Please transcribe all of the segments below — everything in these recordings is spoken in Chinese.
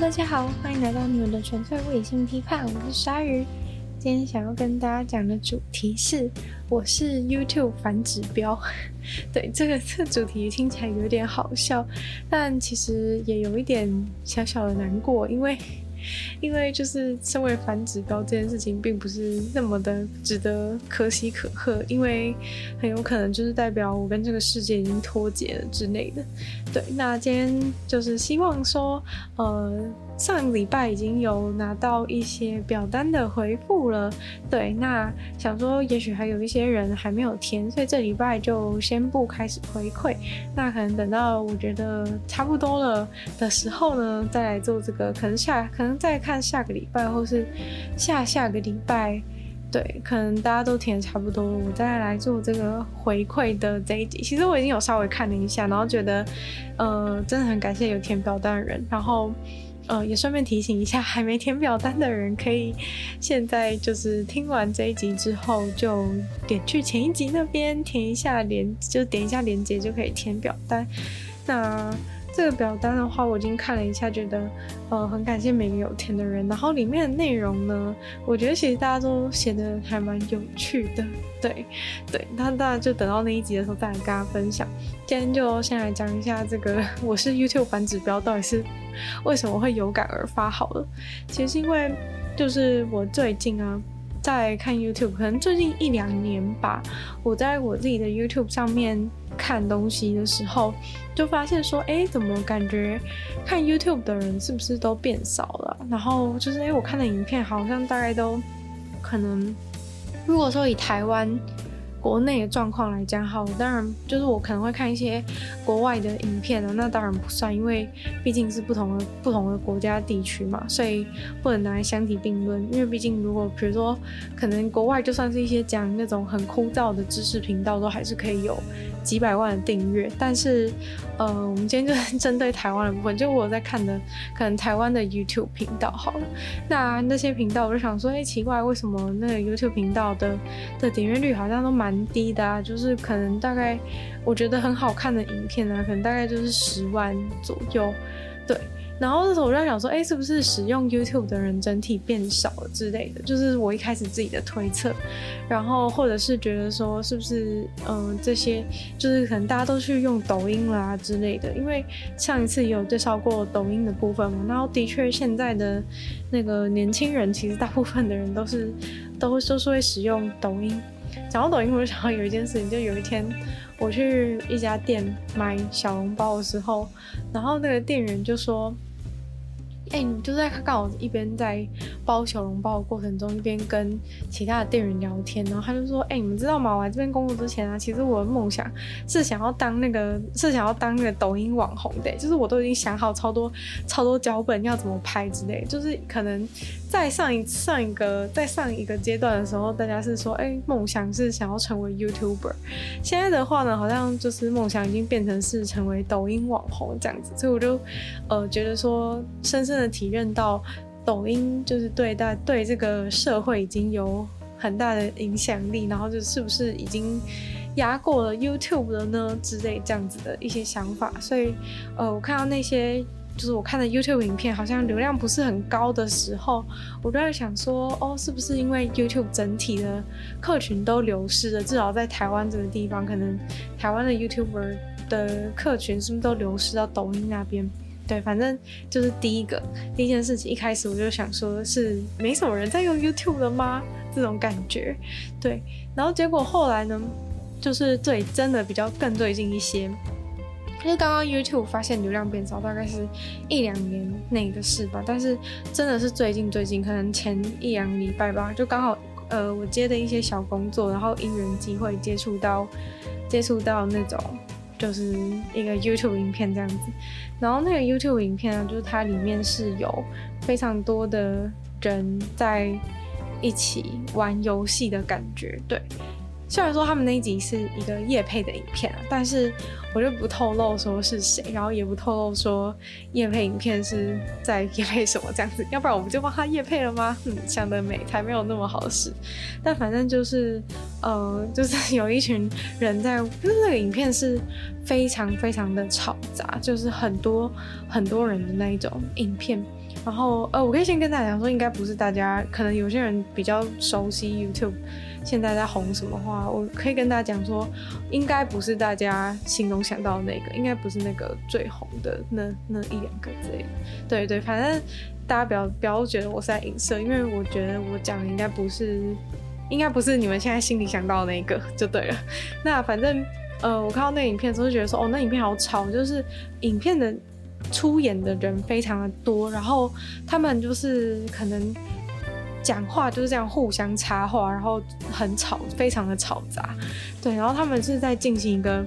大家好，欢迎来到你们的纯粹理性批判，我是鲨鱼。今天想要跟大家讲的主题是，我是 YouTube 反指标。对，这个 这个主题听起来有点好笑，但其实也有一点小小的难过，因为。因为就是身为反指标这件事情，并不是那么的值得可喜可贺，因为很有可能就是代表我跟这个世界已经脱节了之类的。对，那今天就是希望说，呃，上礼拜已经有拿到一些表单的回复了，对，那想说也许还有一些人还没有填，所以这礼拜就先不开始回馈，那可能等到我觉得差不多了的时候呢，再来做这个，可能下可能。再看下个礼拜，或是下下个礼拜，对，可能大家都填差不多了，我再来做这个回馈的这一集。其实我已经有稍微看了一下，然后觉得，呃，真的很感谢有填表单的人，然后，呃，也顺便提醒一下，还没填表单的人，可以现在就是听完这一集之后，就点去前一集那边填一下连，就点一下连接就可以填表单。那。这个表单的话，我已经看了一下，觉得呃很感谢每个有填的人。然后里面的内容呢，我觉得其实大家都写的还蛮有趣的，对对。那大家就等到那一集的时候再来跟大家分享。今天就先来讲一下这个，我是 YouTube 反指标到底是为什么会有感而发好了。其实是因为就是我最近啊。在看 YouTube，可能最近一两年吧，我在我自己的 YouTube 上面看东西的时候，就发现说，哎，怎么感觉看 YouTube 的人是不是都变少了？然后就是，哎，我看的影片好像大概都可能，如果说以台湾。国内的状况来讲，好，当然就是我可能会看一些国外的影片啊，那当然不算，因为毕竟是不同的不同的国家地区嘛，所以不能拿来相提并论。因为毕竟如果比如说，可能国外就算是一些讲那种很枯燥的知识频道，都还是可以有几百万的订阅。但是，呃，我们今天就是针对台湾的部分，就我在看的可能台湾的 YouTube 频道好了。那那些频道，我就想说，哎、奇怪，为什么那个 YouTube 频道的的点阅率好像都蛮低的啊，就是可能大概我觉得很好看的影片啊，可能大概就是十万左右，对。然后那时候我在想说，哎，是不是使用 YouTube 的人整体变少了之类的？就是我一开始自己的推测。然后或者是觉得说，是不是嗯、这些就是可能大家都去用抖音啦之类的？因为上一次也有介绍过抖音的部分嘛。然后的确现在的那个年轻人，其实大部分的人都是都会说是会使用抖音。讲到抖音，我就想到有一件事情，就有一天我去一家店买小笼包的时候，然后那个店员就说。哎、你就在刚好一边在包小笼包的过程中，一边跟其他的店员聊天，然后他就说：“哎、你们知道吗？我来这边工作之前啊，其实我的梦想是想要当那个，是想要当那个抖音网红的，就是我都已经想好超多超多脚本要怎么拍之类，就是可能在上一上一个在上一个阶段的时候，大家是说，哎、梦想是想要成为 YouTuber，现在的话呢，好像就是梦想已经变成是成为抖音网红这样子，所以我就呃觉得说，深深的。体认到抖音就是对待对这个社会已经有很大的影响力，然后就是不是已经压过了 YouTube 了呢之类这样子的一些想法，所以呃，我看到那些就是我看的 YouTube 影片好像流量不是很高的时候，我都在想说，哦，是不是因为 YouTube 整体的客群都流失了？至少在台湾这个地方，可能台湾的 YouTuber 的客群是不是都流失到抖音那边？对，反正就是第一个第一件事情，一开始我就想说，是没什么人在用 YouTube 了吗？这种感觉，对。然后结果后来呢，就是最真的比较更最近一些，因为刚刚 YouTube 发现流量变少，大概是一两年内的事吧。但是真的是最近最近，可能前一两礼拜吧，就刚好呃，我接的一些小工作，然后因缘机会接触到接触到那种。就是一个 YouTube 影片这样子，然后那个 YouTube 影片呢，就是它里面是有非常多的人在一起玩游戏的感觉，对。虽然说他们那一集是一个夜配的影片，但是我就不透露说是谁，然后也不透露说夜配影片是在业配什么这样子，要不然我们就帮他夜配了吗？嗯，想得美，才没有那么好使。但反正就是，呃，就是有一群人在，就是那个影片是非常非常的吵杂，就是很多很多人的那一种影片。然后呃，我可以先跟大家讲说，应该不是大家，可能有些人比较熟悉 YouTube 现在在红什么话，我可以跟大家讲说，应该不是大家心中想到的那个，应该不是那个最红的那那一两个之类的。对对，反正大家不要不要觉得我是在影射，因为我觉得我讲的应该不是，应该不是你们现在心里想到的那个就对了。那反正呃，我看到那影片的时候就觉得说，哦，那影片好吵，就是影片的。出演的人非常的多，然后他们就是可能讲话就是这样互相插话，然后很吵，非常的吵杂，对，然后他们是在进行一个，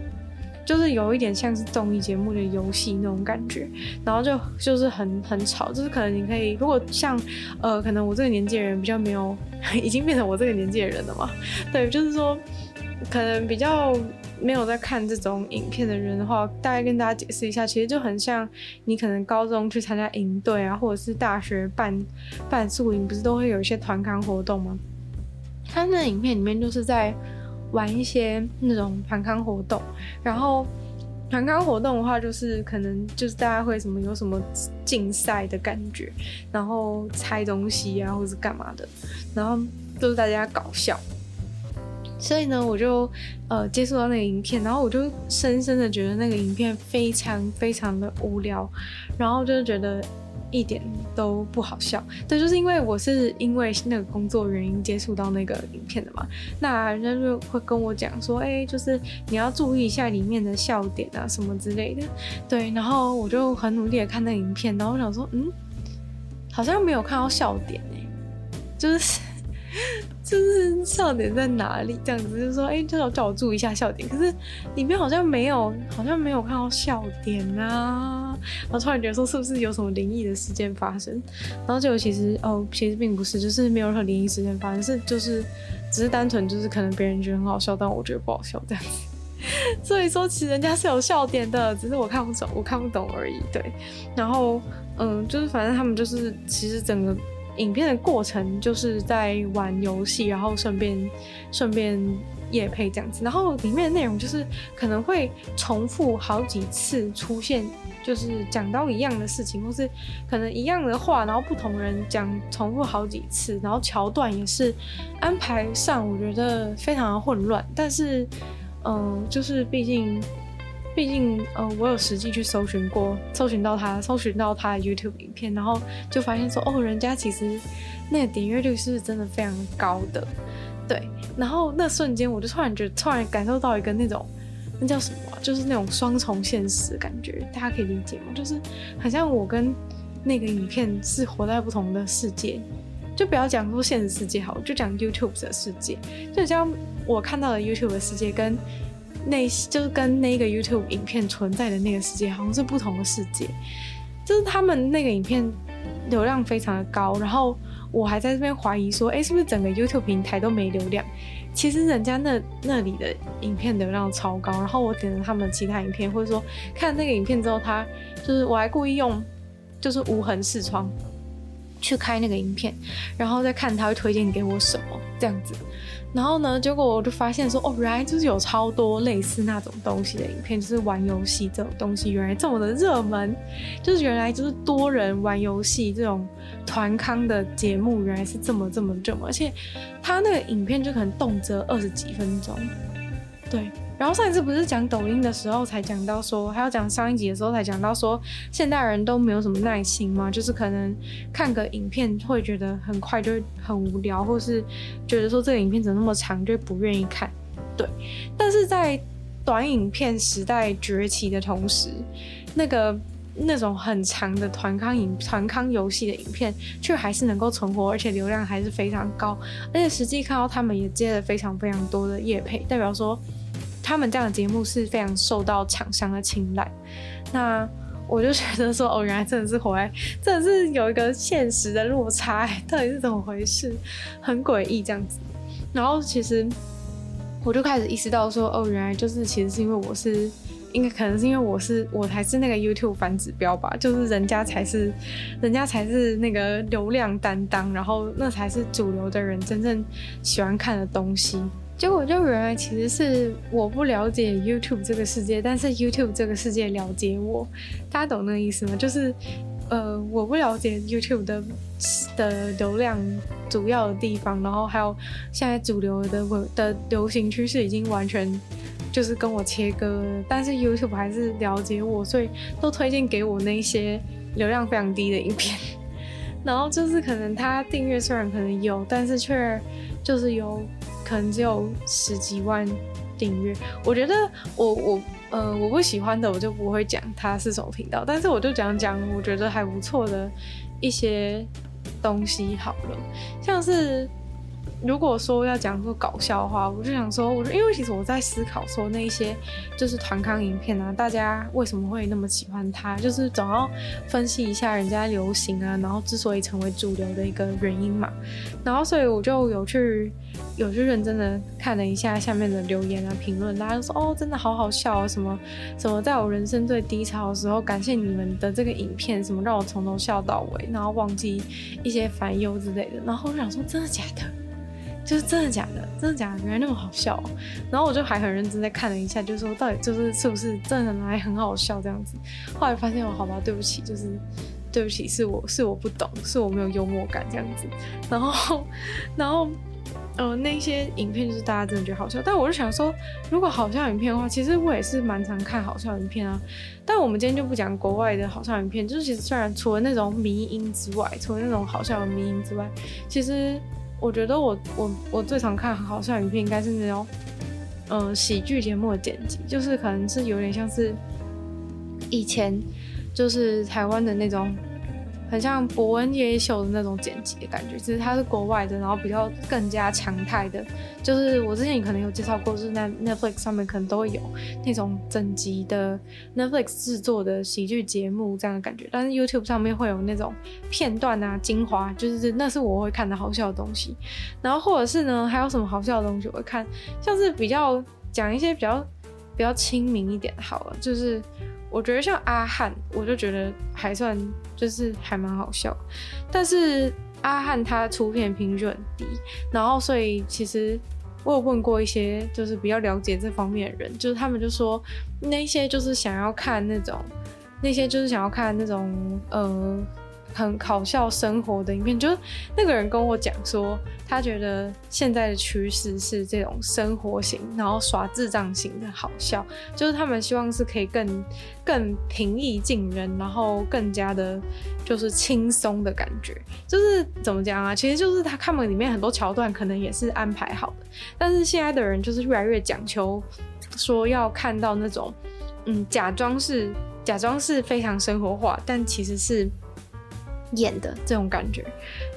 就是有一点像是综艺节目的游戏那种感觉，然后就就是很很吵，就是可能你可以，如果像呃，可能我这个年纪的人比较没有，已经变成我这个年纪的人了嘛，对，就是说可能比较。没有在看这种影片的人的话，大概跟大家解释一下，其实就很像你可能高中去参加营队啊，或者是大学办办宿营，不是都会有一些团康活动吗？他那影片里面就是在玩一些那种团康活动，然后团康活动的话，就是可能就是大家会什么有什么竞赛的感觉，然后猜东西啊，或者是干嘛的，然后都是大家搞笑。所以呢，我就呃接触到那个影片，然后我就深深的觉得那个影片非常非常的无聊，然后就觉得一点都不好笑。对，就是因为我是因为那个工作原因接触到那个影片的嘛，那人家就会跟我讲说，哎，就是你要注意一下里面的笑点啊什么之类的。对，然后我就很努力的看那个影片，然后我想说，嗯，好像没有看到笑点哎，就是。就是笑点在哪里？这样子就是说，哎、欸，就要叫我注意一下笑点。可是里面好像没有，好像没有看到笑点啊。然后突然觉得说，是不是有什么灵异的事件发生？然后结果其实哦，其实并不是，就是没有任何灵异事件发生，是就是只是单纯就是可能别人觉得很好笑，但我觉得不好笑这样子。所以说，其实人家是有笑点的，只是我看不懂，我看不懂而已。对，然后嗯，就是反正他们就是其实整个。影片的过程就是在玩游戏，然后顺便顺便夜配这样子，然后里面的内容就是可能会重复好几次出现，就是讲到一样的事情，或是可能一样的话，然后不同人讲重复好几次，然后桥段也是安排上，我觉得非常的混乱，但是嗯、就是毕竟。毕竟，呃，我有实际去搜寻过，搜寻到他，搜寻到他的 YouTube 影片，然后就发现说，哦，人家其实那个点阅率是真的非常高的，对。然后那瞬间，我就突然觉得，突然感受到一个那种，那叫什么？就是那种双重现实的感觉，大家可以理解吗？就是好像我跟那个影片是活在不同的世界，就不要讲说现实世界好，就讲 YouTube 的世界，就像我看到的 YouTube 的世界跟。那就是跟那个 YouTube 影片存在的那个世界好像是不同的世界，就是他们那个影片流量非常的高，然后我还在这边怀疑说，哎，是不是整个 YouTube 平台都没流量？其实人家那那里的影片流量超高，然后我点了他们其他影片，或者说看那个影片之后，他就是我还故意用就是无痕视窗去开那个影片，然后再看他会推荐给我什么这样子。然后呢，结果我就发现说，哦，原来就是有超多类似那种东西的影片，就是玩游戏这种东西，原来这么的热门，就是原来就是多人玩游戏这种团康的节目，原来是这么这么这么，而且他那个影片就可能动辄二十几分钟，对。然后上一次不是讲抖音的时候才讲到说，还要讲上一集的时候才讲到说，现代人都没有什么耐心嘛，就是可能看个影片会觉得很快就很无聊，或是觉得说这个影片怎么那么长，就不愿意看。对，但是在短影片时代崛起的同时，那个那种很长的团康影团康游戏的影片却还是能够存活，而且流量还是非常高，而且实际看到他们也接了非常非常多的业配，代表说。他们这样的节目是非常受到厂商的青睐，那我就觉得说，哦，原来真的是活在，真的是有一个现实的落差，到底是怎么回事？很诡异这样子。然后其实我就开始意识到说，哦，原来就是其实是因为我是，应该可能是因为我是我才是那个 YouTube 反指标吧，就是人家才是，人家才是那个流量担当，然后那才是主流的人真正喜欢看的东西。结果就原来其实是我不了解 YouTube 这个世界，但是 YouTube 这个世界了解我，大家懂那个意思吗？就是呃，我不了解 YouTube 的的流量主要的地方，然后还有现在主流的的流行趋势已经完全就是跟我切割了，但是 YouTube 还是了解我，所以都推荐给我那些流量非常低的影片。然后就是可能他订阅虽然可能有，但是却就是有可能只有十几万订阅。我觉得我我。呃，我不喜欢的我就不会讲它是什么频道，但是我就讲讲我觉得还不错的一些东西好了，像是。如果说要讲说搞笑的话，我就想说，我因为其实我在思考说那些就是团康影片啊，大家为什么会那么喜欢它，就是总要分析一下人家流行啊，然后之所以成为主流的一个原因嘛。然后所以我就有去有去认真的看了一下下面的留言啊评论，大家都说哦，真的好好笑啊，什么什么在我人生最低潮的时候，感谢你们的这个影片，什么让我从头笑到尾，然后忘记一些烦忧之类的。然后我就想说，真的假的？就是真的假的？真的假的？原来那么好笑喔。然后我就还很认真在看了一下，就是说到底就是是不是真的来很好笑这样子。后来发现哦，好吧，对不起，就是对不起，是我是我不懂，是我没有幽默感这样子。然后然后呃那些影片就是大家真的觉得好笑，但我就想说，如果好笑影片的话，其实我也是蛮常看好笑影片啊。但我们今天就不讲国外的好笑影片，就是其实虽然除了那种迷因之外，除了那种好笑的迷因之外，其实。我觉得我我我最常看很好笑影片应该是那种，嗯，喜剧节目的剪辑，就是可能是有点像是以前就是台湾的那种。很像博恩夜秀的那种剪辑的感觉，其实它是国外的，然后比较更加强态的。就是我之前可能有介绍过，就是那 Netflix 上面可能都会有那种整集的 Netflix 制作的喜剧节目这样的感觉。但是 YouTube 上面会有那种片段啊、精华，就是那是我会看的好笑的东西。然后或者是呢，还有什么好笑的东西我会看，像是比较讲一些比较比较亲民一点好了，就是。我觉得像阿汉，我就觉得还算就是还蛮好笑，但是阿汉他出片频率很低，然后所以其实我有问过一些就是比较了解这方面的人，就是他们就说那些就是想要看那种，那些就是想要看那种呃。很搞笑生活的影片，就是那个人跟我讲说，他觉得现在的趋势是这种生活型，然后耍智障型的好笑，就是他们希望是可以更更平易近人，然后更加的，就是轻松的感觉。就是怎么讲啊？其实就是他看们里面很多桥段可能也是安排好的，但是现在的人就是越来越讲求说要看到那种，嗯，假装是假装是非常生活化，但其实是。演的。这种感觉，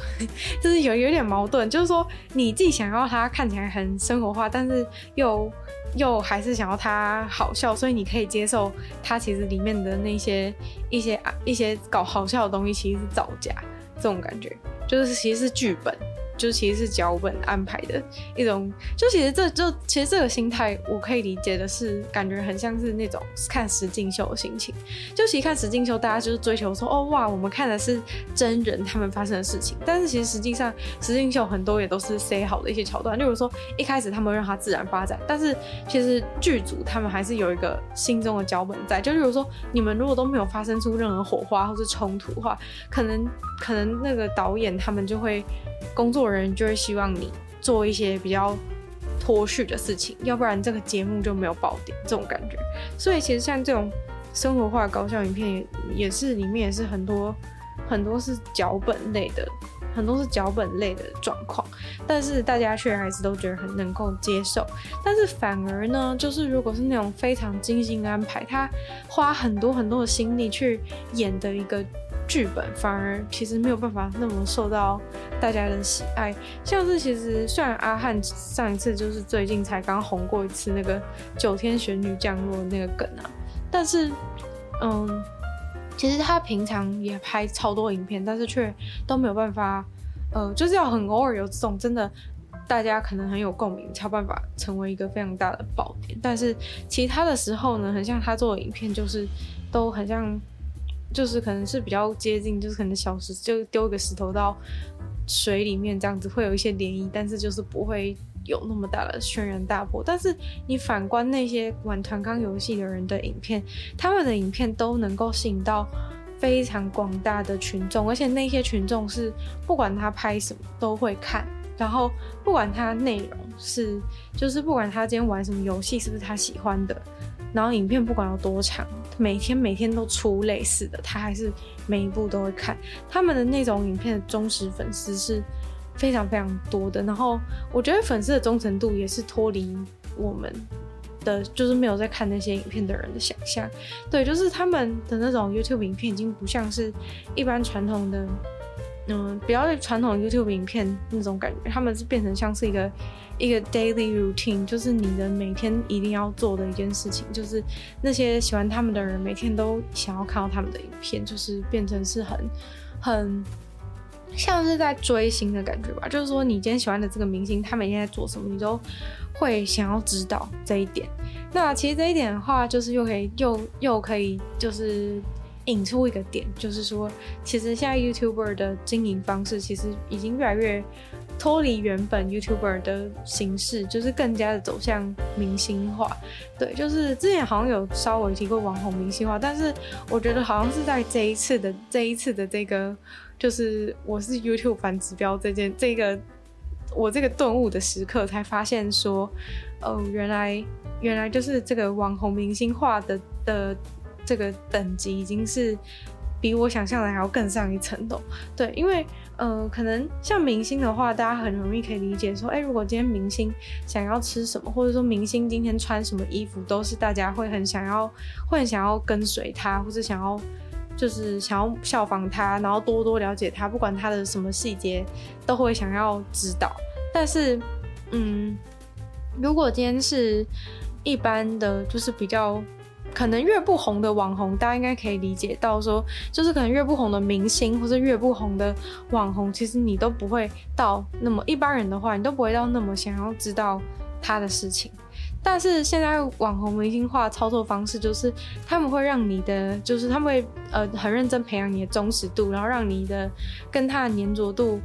就是有有点矛盾，就是说你自己想要他看起来很生活化，但是又又还是想要他好笑，所以你可以接受他其实里面的那些一些啊一些搞好笑的东西其实是造假，这种感觉。就是其实是剧本。就其实是脚本安排的一种，就其实这就其实这个心态，我可以理解的是，感觉很像是那种看实境秀的心情。就其实看实境秀，大家就是追求说，哦哇，我们看的是真人他们发生的事情。但是其实实际上，实境秀很多也都是塞好的一些桥段。例如说，一开始他们让它自然发展，但是其实剧组他们还是有一个心中的脚本在。就例如说，你们如果都没有发生出任何火花或是冲突的话，可能可能那个导演他们就会。工作人就会希望你做一些比较脱序的事情，要不然这个节目就没有爆点这种感觉。所以其实像这种生活化搞笑影片也也是里面也是很多很多是脚本类的，很多是脚本类的状况，但是大家却还是都觉得很能够接受。但是反而呢，就是如果是那种非常精心安排，他花很多很多的心力去演的一个。剧本反而其实没有办法那么受到大家的喜爱，像是其实虽然阿汉上一次就是最近才刚红过一次那个九天玄女降落那个梗啊，但是嗯，其实他平常也拍超多影片，但是却都没有办法，呃，就是要很偶尔有这种真的大家可能很有共鸣，才有办法成为一个非常大的爆点。但是其他的时候呢，很像他做的影片就是都很像。就是可能是比较接近，就是可能小石就丢一个石头到水里面这样子，会有一些涟漪，但是就是不会有那么大的轩然大波。但是你反观那些玩团康游戏的人的影片，他们的影片都能够吸引到非常广大的群众，而且那些群众是不管他拍什么都会看，然后不管他内容是，就是不管他今天玩什么游戏是不是他喜欢的，然后影片不管有多长，每天每天都出类似的，他还是每一部都会看。他们的那种影片的忠实粉丝是非常非常多的，然后我觉得粉丝的忠诚度也是脱离我们。的，就是没有在看那些影片的人的想象，对，就是他们的那种 YouTube 影片已经不像是一般传统的，嗯，比较传统 YouTube 影片那种感觉，他们是变成像是一个一个 daily routine，就是你的每天一定要做的一件事情，就是那些喜欢他们的人每天都想要看到他们的影片，就是变成是很很。像是在追星的感觉吧，就是说你今天喜欢的这个明星，他每天在做什么，你都会想要知道这一点。那其实这一点的话，就是又可以又又可以就是引出一个点，就是说，其实现在 YouTuber 的经营方式其实已经越来越脱离原本 YouTuber 的形式，就是更加的走向明星化。对，就是之前好像有稍微提过网红明星化，但是我觉得好像是在这一次的这一次的这个。就是我是 YouTube 反指标这件这个我这个顿悟的时刻，才发现说，哦，原来原来就是这个网红明星化的的这个等级已经是比我想象的还要更上一层楼。对，因为呃，可能像明星的话，大家很容易可以理解说，哎，如果今天明星想要吃什么，或者说明星今天穿什么衣服，都是大家会很想要会很想要跟随他，或者想要。就是想要效仿他，然后多多了解他，不管他的什么细节，都会想要知道。但是，嗯，如果今天是一般的，就是比较可能越不红的网红，大家应该可以理解到说，就是可能越不红的明星或者越不红的网红，其实你都不会到那么一般人的话，你都不会到那么想要知道他的事情。但是现在网红明星化操作方式就是，他们会让你的，就是他们会呃很认真培养你的忠实度，然后让你的跟他的粘着度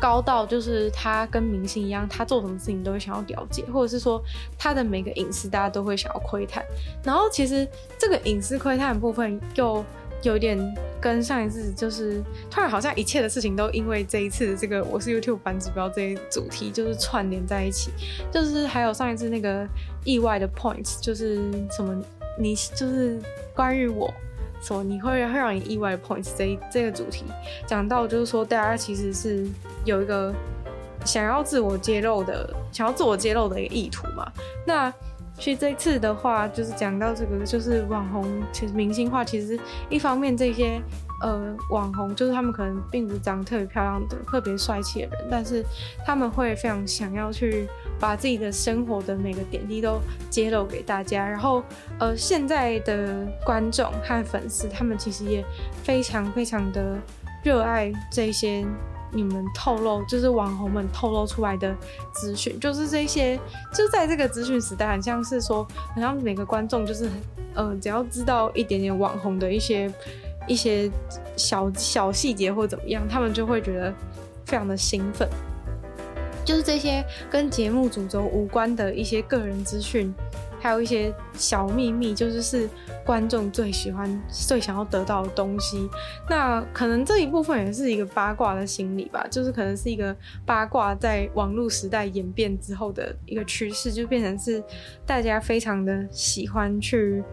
高到，就是他跟明星一样，他做什么事情都会想要了解，或者是说他的每个隐私大家都会想要窥探。然后其实这个隐私窥探的部分又。有点跟上一次就是突然好像一切的事情都因为这一次这个我是 YouTube 版指标这一主题就是串联在一起，就是还有上一次那个意外的 points，就是什么你就是关于我说你会会让你意外的 points 这这个主题讲到就是说大家其实是有一个想要自我揭露的想要自我揭露的一个意图嘛，那。其实这次的话，就是讲到这个，就是网红其实明星化，其实一方面这些呃网红，就是他们可能并不是长得特别漂亮的、特别帅气的人，但是他们会非常想要去把自己的生活的每个点滴都揭露给大家。然后呃，现在的观众和粉丝，他们其实也非常非常的热爱这些。你们透露就是网红们透露出来的资讯，就是这些，就在这个资讯时代，很像是说，好像每个观众就是，呃，只要知道一点点网红的一些一些小小细节或怎么样，他们就会觉得非常的兴奋。就是这些跟节目主轴无关的一些个人资讯。还有一些小秘密，就是是观众最喜欢、最想要得到的东西。那可能这一部分也是一个八卦的心理吧，就是可能是一个八卦在网络时代演变之后的一个趋势，就变成是大家非常的喜欢去，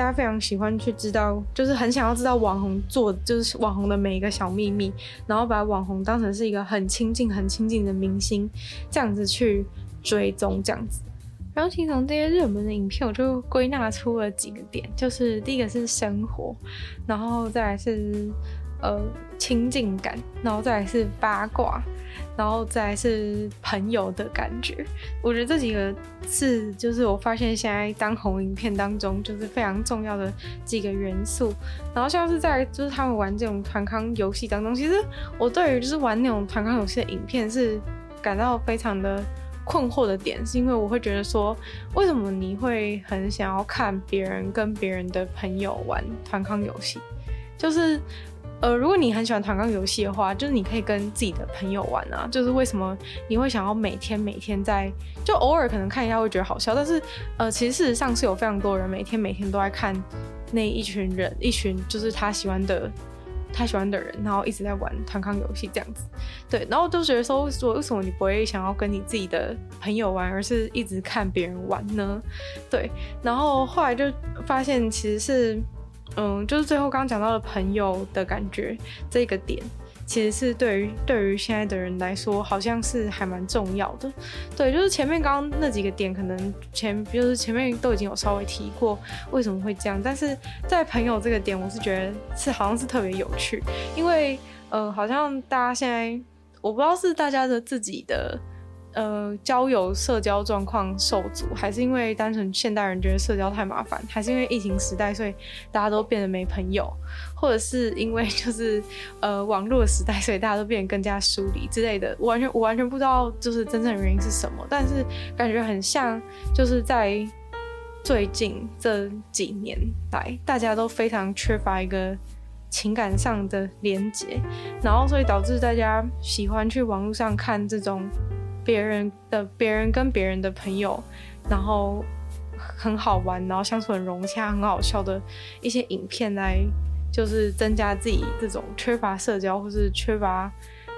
大家非常喜欢去知道，就是很想要知道网红做，就是网红的每一个小秘密，然后把网红当成是一个很亲近、很亲近的明星，这样子去追踪，这样子。然后，其实从这些热门的影片，我就归纳出了几个点，就是第一个是生活，然后再来是呃亲近感，然后再来是八卦，然后再是朋友的感觉。我觉得这几个是就是我发现现在当红影片当中就是非常重要的几个元素。然后像是在就是他们玩这种团康游戏当中，其实我对于就是玩那种团康游戏的影片是感到非常的。困惑的点是因为我会觉得说，为什么你会很想要看别人跟别人的朋友玩团康游戏？就是，呃，如果你很喜欢团康游戏的话，就是你可以跟自己的朋友玩啊。就是为什么你会想要每天每天在，就偶尔可能看一下会觉得好笑，但是，呃，其实事实上是有非常多人每天每天都在看那一群人，一群就是他喜欢的他喜欢的人，然后一直在玩团康游戏这样子，对，然后就觉得说，说为什么你不会想要跟你自己的朋友玩，而是一直看别人玩呢？对，然后后来就发现其实是，嗯，就是最后刚刚讲到的朋友的感觉这个点。其实是对于对于现在的人来说，好像是还蛮重要的。对，就是前面刚刚那几个点，可能前就是前面都已经有稍微提过为什么会这样，但是在朋友这个点，我是觉得是好像是特别有趣，因为嗯，好像大家现在我不知道是大家的自己的。呃，交友社交状况受阻，还是因为单纯现代人觉得社交太麻烦，还是因为疫情时代，所以大家都变得没朋友，或者是因为就是呃网络时代，所以大家都变得更加疏离之类的。我完全我完全不知道就是真正原因是什么，但是感觉很像就是在最近这几年来，大家都非常缺乏一个情感上的连接，然后所以导致大家喜欢去网络上看这种。别人的别人跟别人的朋友，然后很好玩，然后相处很融洽，很好笑的一些影片来，就是增加自己这种缺乏社交或是缺乏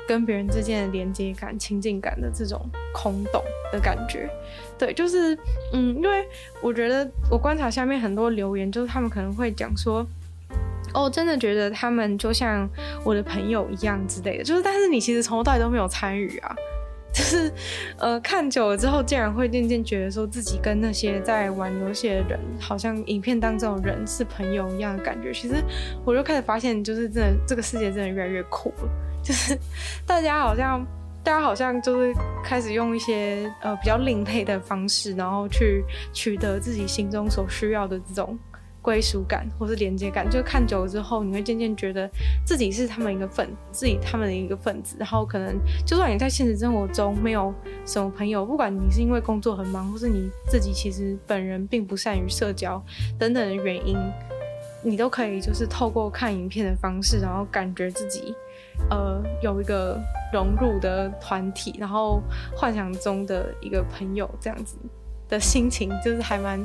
跟别人之间的连接感、亲近感的这种空洞的感觉。对，就是嗯，因为我觉得我观察下面很多留言，就是他们可能会讲说，哦，真的觉得他们就像我的朋友一样之类的，就是但是你其实从头到尾都没有参与啊。就是，呃，看久了之后，竟然会渐渐觉得说自己跟那些在玩游戏的人，好像影片当中的人是朋友一样的感觉。其实，我就开始发现，就是真的，这个世界真的越来越酷了。就是大家好像，大家好像就是开始用一些呃比较另类的方式，然后去取得自己心中所需要的这种。归属感或是连接感，就看久了之后，你会渐渐觉得自己是他们一个分，自己他们的一个分子。然后可能就算你在现实生活中没有什么朋友，不管你是因为工作很忙，或是你自己其实本人并不善于社交等等的原因，你都可以就是透过看影片的方式，然后感觉自己呃有一个融入的团体，然后幻想中的一个朋友这样子。的心情就是还蛮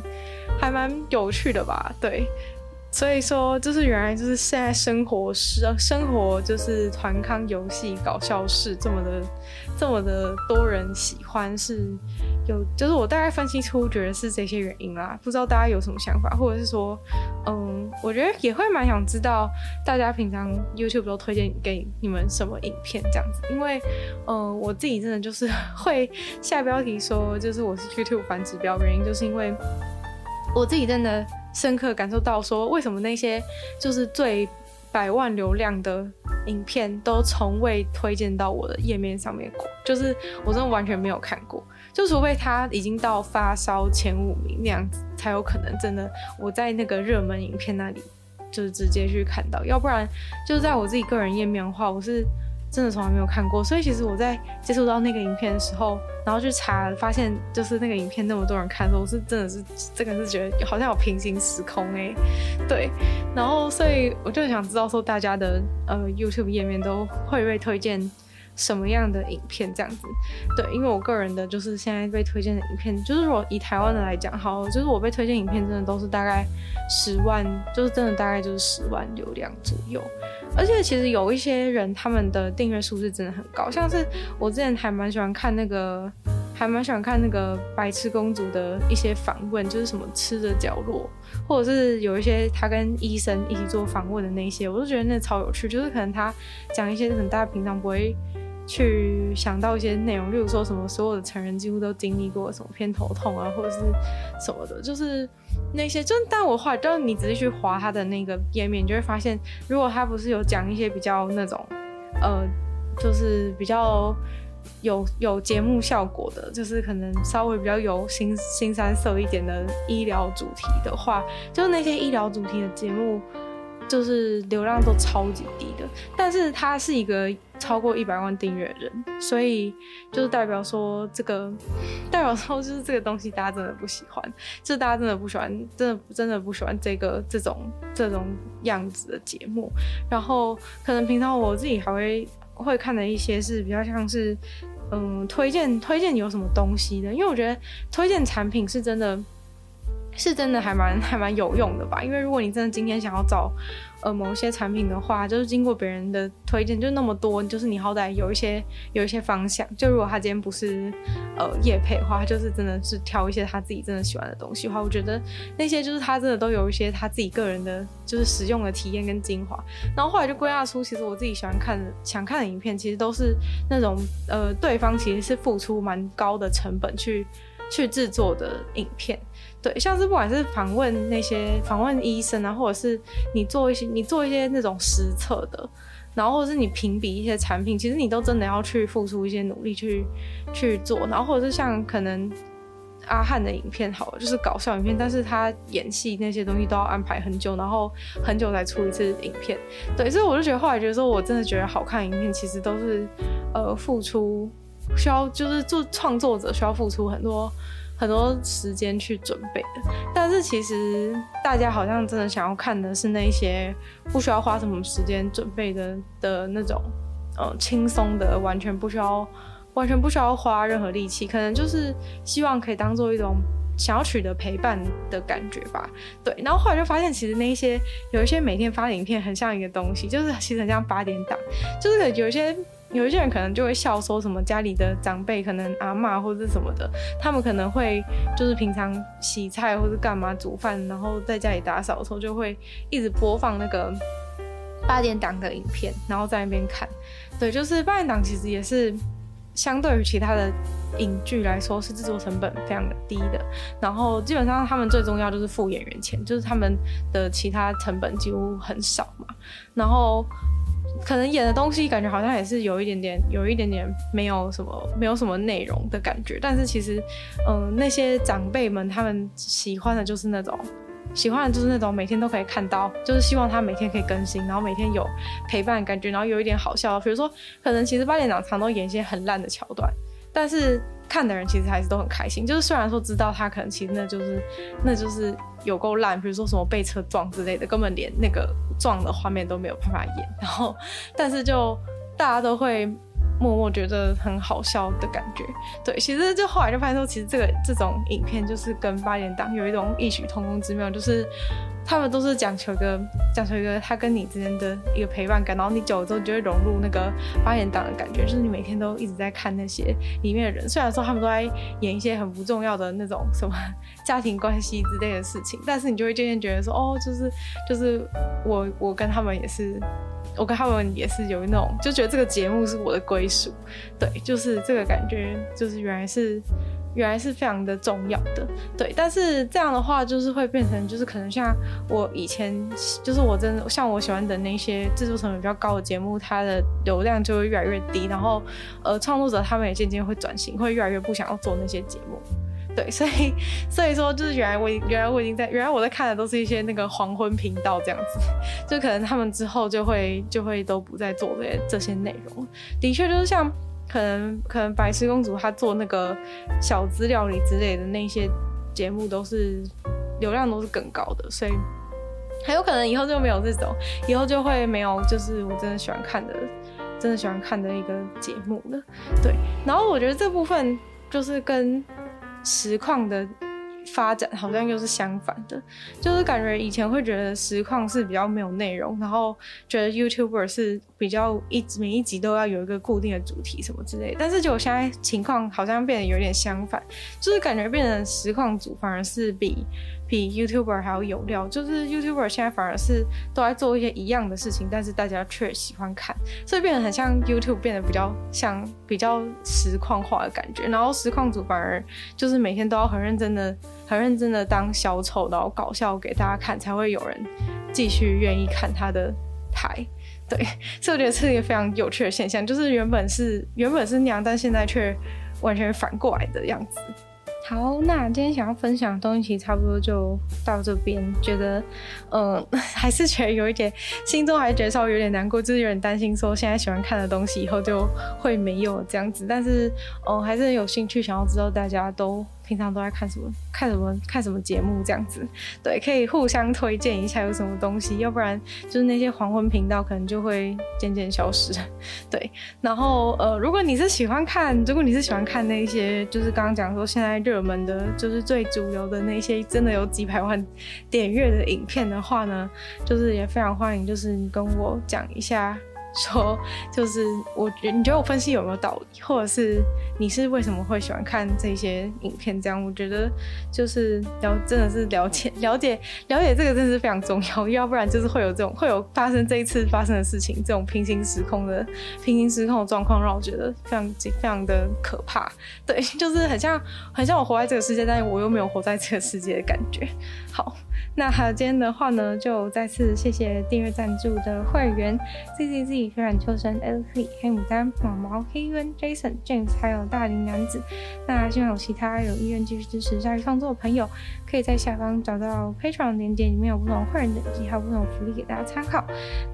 还蛮有趣的吧，对，所以说就是原来就是现在生活是生活就是团康游戏搞笑事这么的这么的多人喜欢是。有，就是我大概分析出，觉得是这些原因啦。不知道大家有什么想法，或者是说，嗯，我觉得也会蛮想知道大家平常 YouTube 都推荐给你们什么影片这样子。因为，嗯，我自己真的就是会下标题说，就是我是 YouTube 反指标，原因就是因为我自己真的深刻感受到说，为什么那些就是最百万流量的影片都从未推荐到我的页面上面过，就是我真的完全没有看过。就除非他已经到发烧前五名那样子，才有可能真的我在那个热门影片那里就是直接去看到，要不然就是在我自己个人页面的话，我是真的从来没有看过。所以其实我在接触到那个影片的时候，然后去查发现就是那个影片那么多人看的时候，我是真的是这个是觉得好像有平行时空哎、对。然后所以我就想知道说大家的呃 YouTube 页面都会被推荐。什么样的影片这样子？对，因为我个人的就是现在被推荐的影片，就是如果以台湾的来讲，好，就是我被推荐影片真的都是大概十万，就是真的大概就是十万流量左右。而且其实有一些人他们的订阅数是真的很高，像是我之前还蛮喜欢看那个，还蛮喜欢看那个白痴公主的一些访问，就是什么吃的角落，或者是有一些他跟医生一起做访问的那些，我都觉得那超有趣，就是可能他讲一些可能大家平常不会。去想到一些内容，例如说什么所有的成人几乎都经历过什么偏头痛啊，或者是什么的，就是那些。就但我画，就是你仔细去划他的那个页面，你就会发现，如果他不是有讲一些比较那种，呃，就是比较有有节目效果的，就是可能稍微比较有新新三色一点的医疗主题的话，就是那些医疗主题的节目。就是流量都超级低的，但是他是一个超过一百万订阅人，所以就是代表说这个，代表说就是这个东西大家真的不喜欢，就是大家真的不喜欢，真的真的不喜欢这个这种这种样子的节目。然后可能平常我自己还会会看的一些是比较像是嗯推荐推荐有什么东西的，因为我觉得推荐产品是真的。是真的还蛮 还蛮有用的吧，因为如果你真的今天想要找呃某些产品的话，就是经过别人的推荐就那么多，就是你好歹有一些有一些方向。就如果他今天不是呃业配的话，就是真的是挑一些他自己真的喜欢的东西的话，我觉得那些就是他真的都有一些他自己个人的就是使用的体验跟精华。然后后来就归纳出，其实我自己喜欢看的想看的影片，其实都是那种呃对方其实是付出蛮高的成本去去制作的影片。对，像是不管是访问那些访问医生啊，或者是你做一些你做一些那种实测的，然后或者是你评比一些产品，其实你都真的要去付出一些努力去去做，然后或者是像可能阿汉的影片好了，就是搞笑影片，但是他演戏那些东西都要安排很久，然后很久才出一次影片。对，所以我就觉得后来觉得说，我真的觉得好看影片其实都是呃付出需要，就是做创作者需要付出很多。很多时间去准备的，但是其实大家好像真的想要看的是那些不需要花什么时间准备的的那种，呃，轻松的，完全不需要完全不需要花任何力气，可能就是希望可以当做一种想要取得陪伴的感觉吧。对，然后后来就发现，其实那一些有一些每天发影片很像一个东西，就是其实很像八点档，就是有一些。有一些人可能就会笑说什么家里的长辈可能阿嬷或者什么的，他们可能会就是平常洗菜或者干嘛煮饭，然后在家里打扫的时候就会一直播放那个八点档的影片，然后在那边看。对，就是八点档其实也是相对于其他的影剧来说是制作成本非常的低的，然后基本上他们最重要就是付演员钱，就是他们的其他成本几乎很少嘛，然后。可能演的东西感觉好像也是有一点点，有一点点没有什么，没有什么内容的感觉。但是其实，嗯、那些长辈们他们喜欢的就是那种，喜欢的就是那种每天都可以看到，就是希望他每天可以更新，然后每天有陪伴感觉，然后有一点好笑。比如说，可能其实八点档常都演一些很烂的桥段，但是。看的人其实还是都很开心，就是虽然说知道他可能其实那就是那就是有够烂，比如说什么被车撞之类的，根本连那个撞的画面都没有办法演，然后但是就大家都会默默觉得很好笑的感觉。对，其实就后来就发现说，其实这个这种影片就是跟八点档有一种异曲同工之妙，就是。他们都是讲求一个讲求一个他跟你之间的一个陪伴感，然后你久了之后就会融入那个八点档的感觉，就是你每天都一直在看那些里面的人，虽然说他们都在演一些很不重要的那种什么家庭关系之类的事情，但是你就会渐渐觉得说，哦，就是就是我我跟他们也是，我跟他们也是有那种就觉得这个节目是我的归属，对，就是这个感觉，就是原来是。原来是非常的重要的，对，但是这样的话就是会变成，就是可能像我以前，就是我真的像我喜欢的那些制作成本比较高的节目，它的流量就会越来越低，然后呃，创作者他们也渐渐会转型，会越来越不想要做那些节目，对，所以所以说就是原来我原来我已经在原来我在看的都是一些那个黄昏频道这样子，就可能他们之后就会就会都不再做这些这些内容，的确就是像。可能可能白痴公主她做那个小资料理之类的那些节目都是流量都是更高的，所以很有可能以后就没有这种，以后就会没有就是我真的喜欢看的，真的喜欢看的一个节目了。对，然后我觉得这部分就是跟实况的。发展好像又是相反的，就是感觉以前会觉得实况是比较没有内容，然后觉得 YouTuber 是比较一每一集都要有一个固定的主题什么之类，但是就我现在情况好像变得有点相反，就是感觉变成实况组反而是比。比 YouTuber 还要有料，就是 YouTuber 现在反而是都在做一些一样的事情，但是大家却喜欢看，所以变得很像 YouTube 变得比较像比较实况化的感觉。然后实况组反而就是每天都要很认真的、很认真的当小丑，然后搞笑给大家看，才会有人继续愿意看他的台。对，所以我觉得这是一个非常有趣的现象，就是原本是原本是那样，但现在却完全反过来的样子。好，那今天想要分享的东西差不多就到这边。觉得，嗯、还是觉得有一点，心中还觉得稍微有点难过，就是有点担心说现在喜欢看的东西以后就会没有这样子。但是，嗯、还是很有兴趣想要知道大家都平常都在看什么，看什么，看什么节目这样子。对，可以互相推荐一下有什么东西，要不然就是那些黄昏频道可能就会渐渐消失。对，然后呃，如果你是喜欢看，如果你是喜欢看那些，就是刚刚讲说现在热门的，就是最主流的那些，真的有几百万点阅的影片的话呢，就是也非常欢迎，就是你跟我讲一下。说就是我觉你觉得我分析有没有道理，或者是你是为什么会喜欢看这些影片？这样我觉得就是了，真的是了解了解了解这个真的是非常重要，要不然就是会有这种会有发生这一次发生的事情，这种平行时空的平行时空的状况，让我觉得非常非常的可怕。对，就是很像很像我活在这个世界，但是我又没有活在这个世界的感觉。好。那还有今天的话呢，就再次谢谢订阅赞助的会员 Z Z Z、飞染秋生、L C、黑牡丹、毛毛、黑渊、Jason、James，还有大龄男子。那希望有其他有意愿继续支持鲨鱼创作的朋友，可以在下方找到 Patreon 的链接，里面有不同会员等级，还有不同福利给大家参考。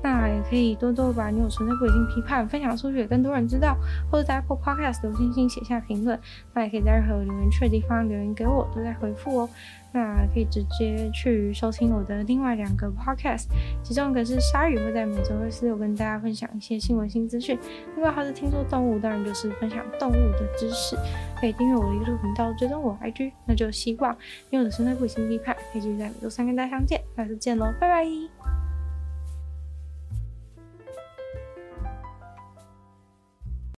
那也可以多多把你有存在过理性批判分享出去，更多人知道，或者在 Apple Podcast 留星星写下评论。那也可以在任何留言区的地方留言给我，都在回复哦。那可以直接去收听我的另外两个 podcast，其中一个是鲨鱼，会在每周二、四、六跟大家分享一些新闻新资讯；另外它是听说动物，当然就是分享动物的知识。可以订阅我的 YouTube 频道，追踪我 IG，那就希望用我的生态不理性批判，可以继续在每周三跟大家相见，下次见喽，拜拜。